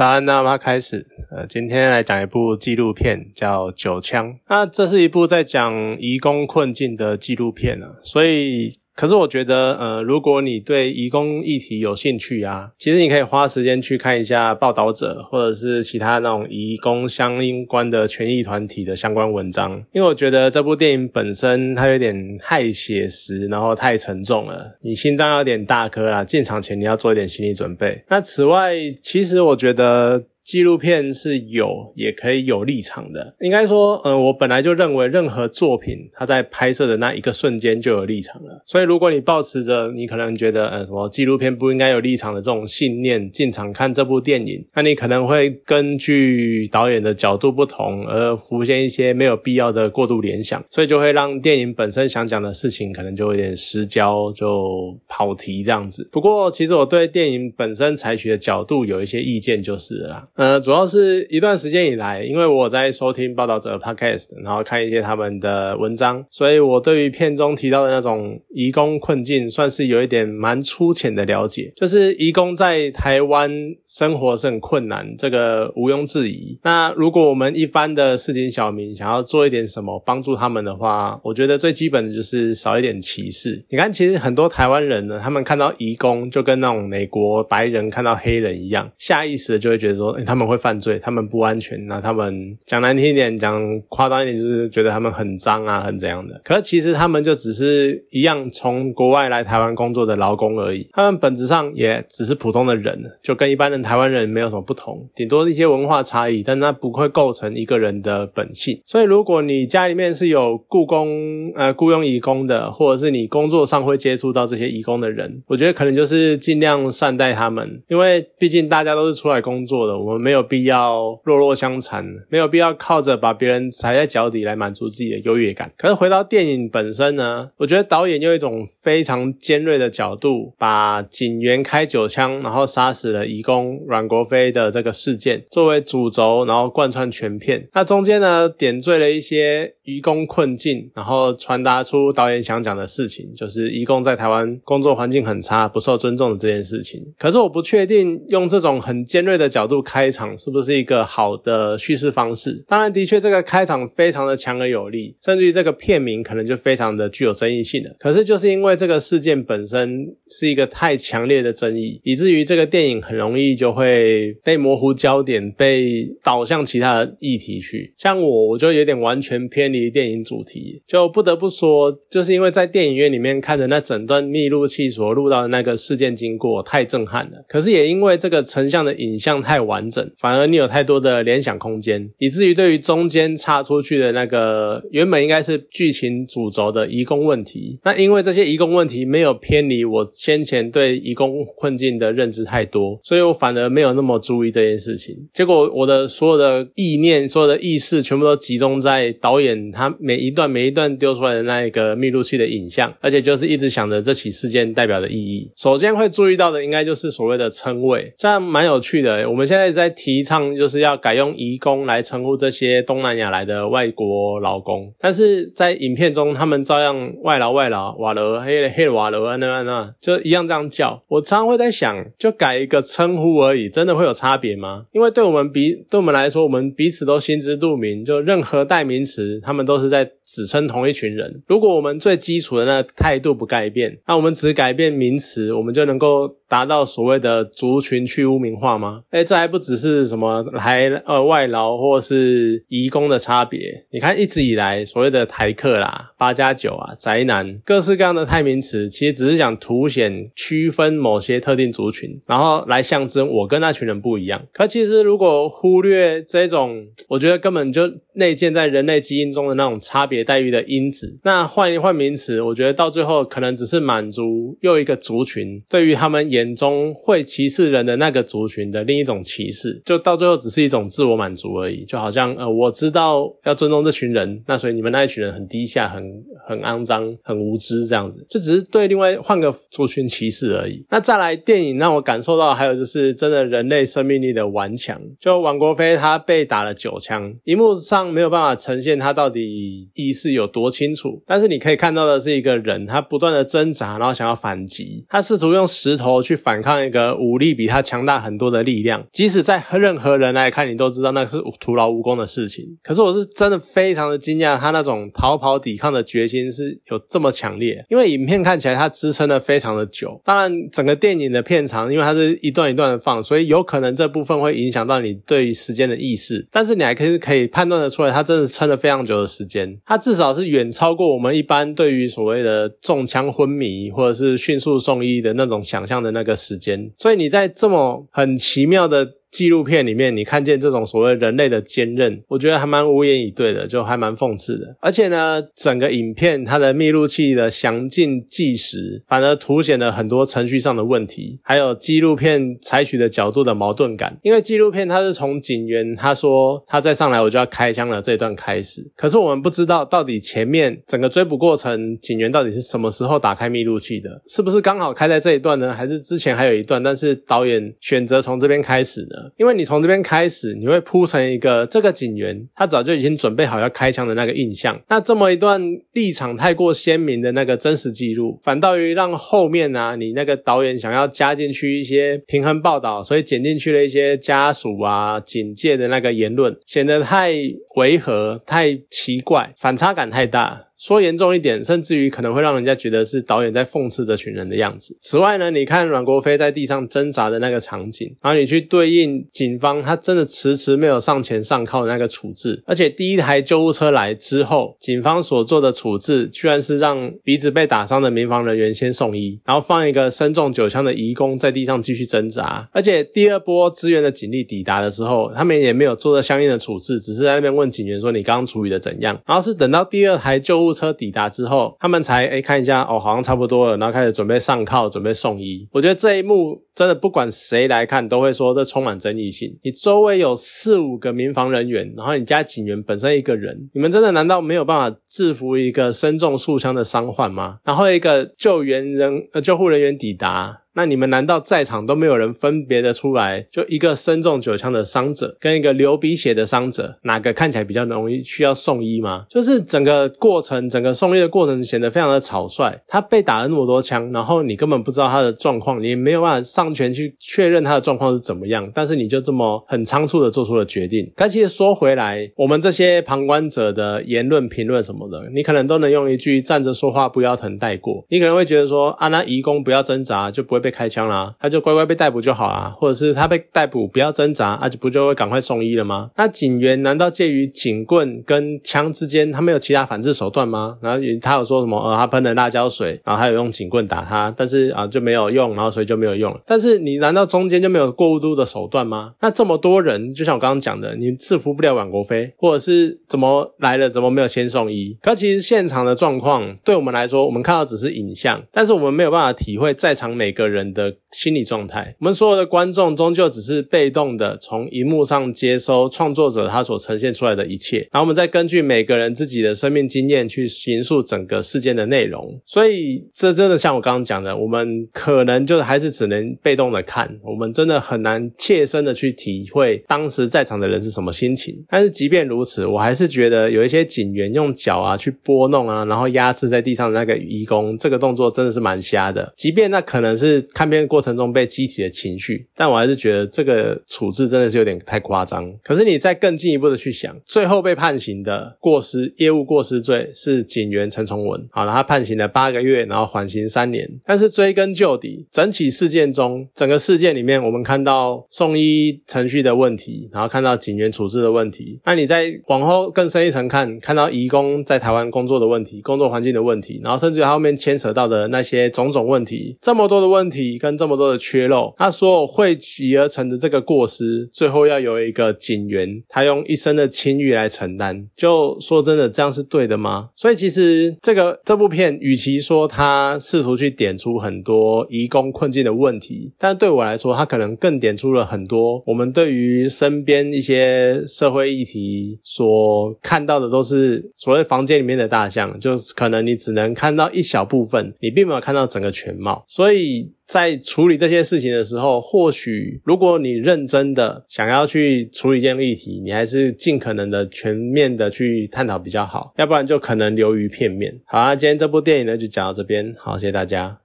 早安，那么开始。呃，今天来讲一部纪录片，叫《九枪》。那这是一部在讲移工困境的纪录片啊，所以。可是我觉得，呃，如果你对移工议题有兴趣啊，其实你可以花时间去看一下报道者或者是其他那种移工相关的权益团体的相关文章，因为我觉得这部电影本身它有点太写实，然后太沉重了，你心脏有点大颗啦，进场前你要做一点心理准备。那此外，其实我觉得。纪录片是有，也可以有立场的。应该说，呃，我本来就认为，任何作品它在拍摄的那一个瞬间就有立场了。所以，如果你抱持着你可能觉得，呃，什么纪录片不应该有立场的这种信念进场看这部电影，那你可能会根据导演的角度不同而浮现一些没有必要的过度联想，所以就会让电影本身想讲的事情可能就有点失焦，就跑题这样子。不过，其实我对电影本身采取的角度有一些意见，就是了。呃，主要是一段时间以来，因为我在收听报道者 podcast，然后看一些他们的文章，所以我对于片中提到的那种移工困境，算是有一点蛮粗浅的了解。就是移工在台湾生活是很困难，这个毋庸置疑。那如果我们一般的市井小民想要做一点什么帮助他们的话，我觉得最基本的就是少一点歧视。你看，其实很多台湾人呢，他们看到移工就跟那种美国白人看到黑人一样，下意识的就会觉得说。他们会犯罪，他们不安全，那他们讲难听一点，讲夸张一点，就是觉得他们很脏啊，很怎样的。可是其实他们就只是一样从国外来台湾工作的劳工而已，他们本质上也只是普通的人，就跟一般人台湾人没有什么不同，顶多一些文化差异，但那不会构成一个人的本性。所以如果你家里面是有雇工呃雇佣义工的，或者是你工作上会接触到这些义工的人，我觉得可能就是尽量善待他们，因为毕竟大家都是出来工作的，我我们。没有必要弱弱相残，没有必要靠着把别人踩在脚底来满足自己的优越感。可是回到电影本身呢，我觉得导演用一种非常尖锐的角度，把警员开九枪然后杀死了义工阮国飞的这个事件作为主轴，然后贯穿全片。那中间呢，点缀了一些义工困境，然后传达出导演想讲的事情，就是义工在台湾工作环境很差，不受尊重的这件事情。可是我不确定用这种很尖锐的角度开。开场是不是一个好的叙事方式？当然，的确，这个开场非常的强而有力，甚至于这个片名可能就非常的具有争议性了。可是，就是因为这个事件本身是一个太强烈的争议，以至于这个电影很容易就会被模糊焦点，被导向其他的议题去。像我，我就有点完全偏离电影主题，就不得不说，就是因为在电影院里面看的那整段密录器所录到的那个事件经过太震撼了。可是也因为这个成像的影像太完整。反而你有太多的联想空间，以至于对于中间插出去的那个原本应该是剧情主轴的移工问题，那因为这些移工问题没有偏离我先前对移工困境的认知太多，所以我反而没有那么注意这件事情。结果我的所有的意念、所有的意识全部都集中在导演他每一段每一段丢出来的那一个密录器的影像，而且就是一直想着这起事件代表的意义。首先会注意到的应该就是所谓的称谓，这样蛮有趣的。我们现在在。在提倡就是要改用“移工”来称呼这些东南亚来的外国劳工，但是在影片中，他们照样外劳外劳瓦罗黑黑瓦罗啊那那，就一样这样叫。我常常会在想，就改一个称呼而已，真的会有差别吗？因为对我们彼对我们来说，我们彼此都心知肚明，就任何代名词，他们都是在只称同一群人。如果我们最基础的那态度不改变，那我们只改变名词，我们就能够达到所谓的族群去污名化吗？哎，这还不只。是什么来呃外劳或是移工的差别？你看一直以来所谓的台客啦、八加九啊、宅男，各式各样的代名词，其实只是想凸显区分某些特定族群，然后来象征我跟那群人不一样。可其实如果忽略这种，我觉得根本就内建在人类基因中的那种差别待遇的因子。那换一换名词，我觉得到最后可能只是满足又一个族群对于他们眼中会歧视人的那个族群的另一种歧视。就到最后只是一种自我满足而已，就好像呃，我知道要尊重这群人，那所以你们那一群人很低下，很很肮脏、很无知这样子，就只是对另外换个族群歧视而已。那再来，电影让我感受到还有就是真的人类生命力的顽强。就王国飞他被打了九枪，荧幕上没有办法呈现他到底意识有多清楚，但是你可以看到的是一个人，他不断的挣扎，然后想要反击，他试图用石头去反抗一个武力比他强大很多的力量，即使在任何人来看，你都知道那是徒劳无功的事情。可是我是真的非常的惊讶，他那种逃跑抵抗的决心是有这么强烈。因为影片看起来它支撑的非常的久，当然整个电影的片长，因为它是一段一段的放，所以有可能这部分会影响到你对于时间的意识。但是你还可以可以判断的出来，它真的撑了非常久的时间，它至少是远超过我们一般对于所谓的中枪昏迷或者是迅速送医的那种想象的那个时间。所以你在这么很奇妙的。纪录片里面，你看见这种所谓人类的坚韧，我觉得还蛮无言以对的，就还蛮讽刺的。而且呢，整个影片它的密录器的详尽计时，反而凸显了很多程序上的问题，还有纪录片采取的角度的矛盾感。因为纪录片它是从警员他说他再上来我就要开枪了这一段开始，可是我们不知道到底前面整个追捕过程，警员到底是什么时候打开密录器的，是不是刚好开在这一段呢？还是之前还有一段，但是导演选择从这边开始呢？因为你从这边开始，你会铺成一个这个警员他早就已经准备好要开枪的那个印象。那这么一段立场太过鲜明的那个真实记录，反倒于让后面啊，你那个导演想要加进去一些平衡报道，所以剪进去了一些家属啊、警戒的那个言论，显得太违和、太奇怪，反差感太大。说严重一点，甚至于可能会让人家觉得是导演在讽刺这群人的样子。此外呢，你看阮国飞在地上挣扎的那个场景，然后你去对应警方他真的迟迟没有上前上铐的那个处置，而且第一台救护车来之后，警方所做的处置居然是让鼻子被打伤的民防人员先送医，然后放一个身中九枪的义工在地上继续挣扎。而且第二波支援的警力抵达的时候，他们也没有做到相应的处置，只是在那边问警员说：“你刚刚处理的怎样？”然后是等到第二台救护。车抵达之后，他们才哎看一下哦，好像差不多了，然后开始准备上铐，准备送医。我觉得这一幕真的不管谁来看都会说这充满争议性。你周围有四五个民防人员，然后你家警员本身一个人，你们真的难道没有办法制服一个身中数枪的伤患吗？然后一个救援人呃救护人员抵达。那你们难道在场都没有人分别的出来？就一个身中九枪的伤者，跟一个流鼻血的伤者，哪个看起来比较容易需要送医吗？就是整个过程，整个送医的过程显得非常的草率。他被打了那么多枪，然后你根本不知道他的状况，你没有办法上前去确认他的状况是怎么样。但是你就这么很仓促的做出了决定。但其实说回来，我们这些旁观者的言论评论什么的，你可能都能用一句站着说话不腰疼带过。你可能会觉得说啊，那移工不要挣扎，就不会。被开枪了，他就乖乖被逮捕就好了，或者是他被逮捕不要挣扎，啊，就不就会赶快送医了吗？那警员难道介于警棍跟枪之间，他没有其他反制手段吗？然后他有说什么？呃，他喷了辣椒水，然后他有用警棍打他，但是啊就没有用，然后所以就没有用了。但是你难道中间就没有过度的手段吗？那这么多人，就像我刚刚讲的，你制服不了阮国飞，或者是怎么来了，怎么没有先送医？可其实现场的状况对我们来说，我们看到只是影像，但是我们没有办法体会在场每个。人的心理状态，我们所有的观众终究只是被动的从荧幕上接收创作者他所呈现出来的一切，然后我们再根据每个人自己的生命经验去形塑整个事件的内容。所以，这真的像我刚刚讲的，我们可能就还是只能被动的看，我们真的很难切身的去体会当时在场的人是什么心情。但是，即便如此，我还是觉得有一些警员用脚啊去拨弄啊，然后压制在地上的那个义工，这个动作真的是蛮瞎的。即便那可能是。看片过程中被激起的情绪，但我还是觉得这个处置真的是有点太夸张。可是你再更进一步的去想，最后被判刑的过失业务过失罪是警员陈崇文，好了，他判刑了八个月，然后缓刑三年。但是追根究底，整起事件中，整个事件里面，我们看到送医程序的问题，然后看到警员处置的问题。那你再往后更深一层看，看到移工在台湾工作的问题，工作环境的问题，然后甚至后面牵扯到的那些种种问题，这么多的问。体跟这么多的缺漏，那所有汇集而成的这个过失，最后要有一个警员，他用一生的清誉来承担。就说真的，这样是对的吗？所以其实这个这部片，与其说他试图去点出很多移工困境的问题，但对我来说，他可能更点出了很多我们对于身边一些社会议题所看到的都是所谓房间里面的大象，就可能你只能看到一小部分，你并没有看到整个全貌，所以。在处理这些事情的时候，或许如果你认真的想要去处理一件议题，你还是尽可能的全面的去探讨比较好，要不然就可能流于片面。好啊，今天这部电影呢就讲到这边，好，谢谢大家。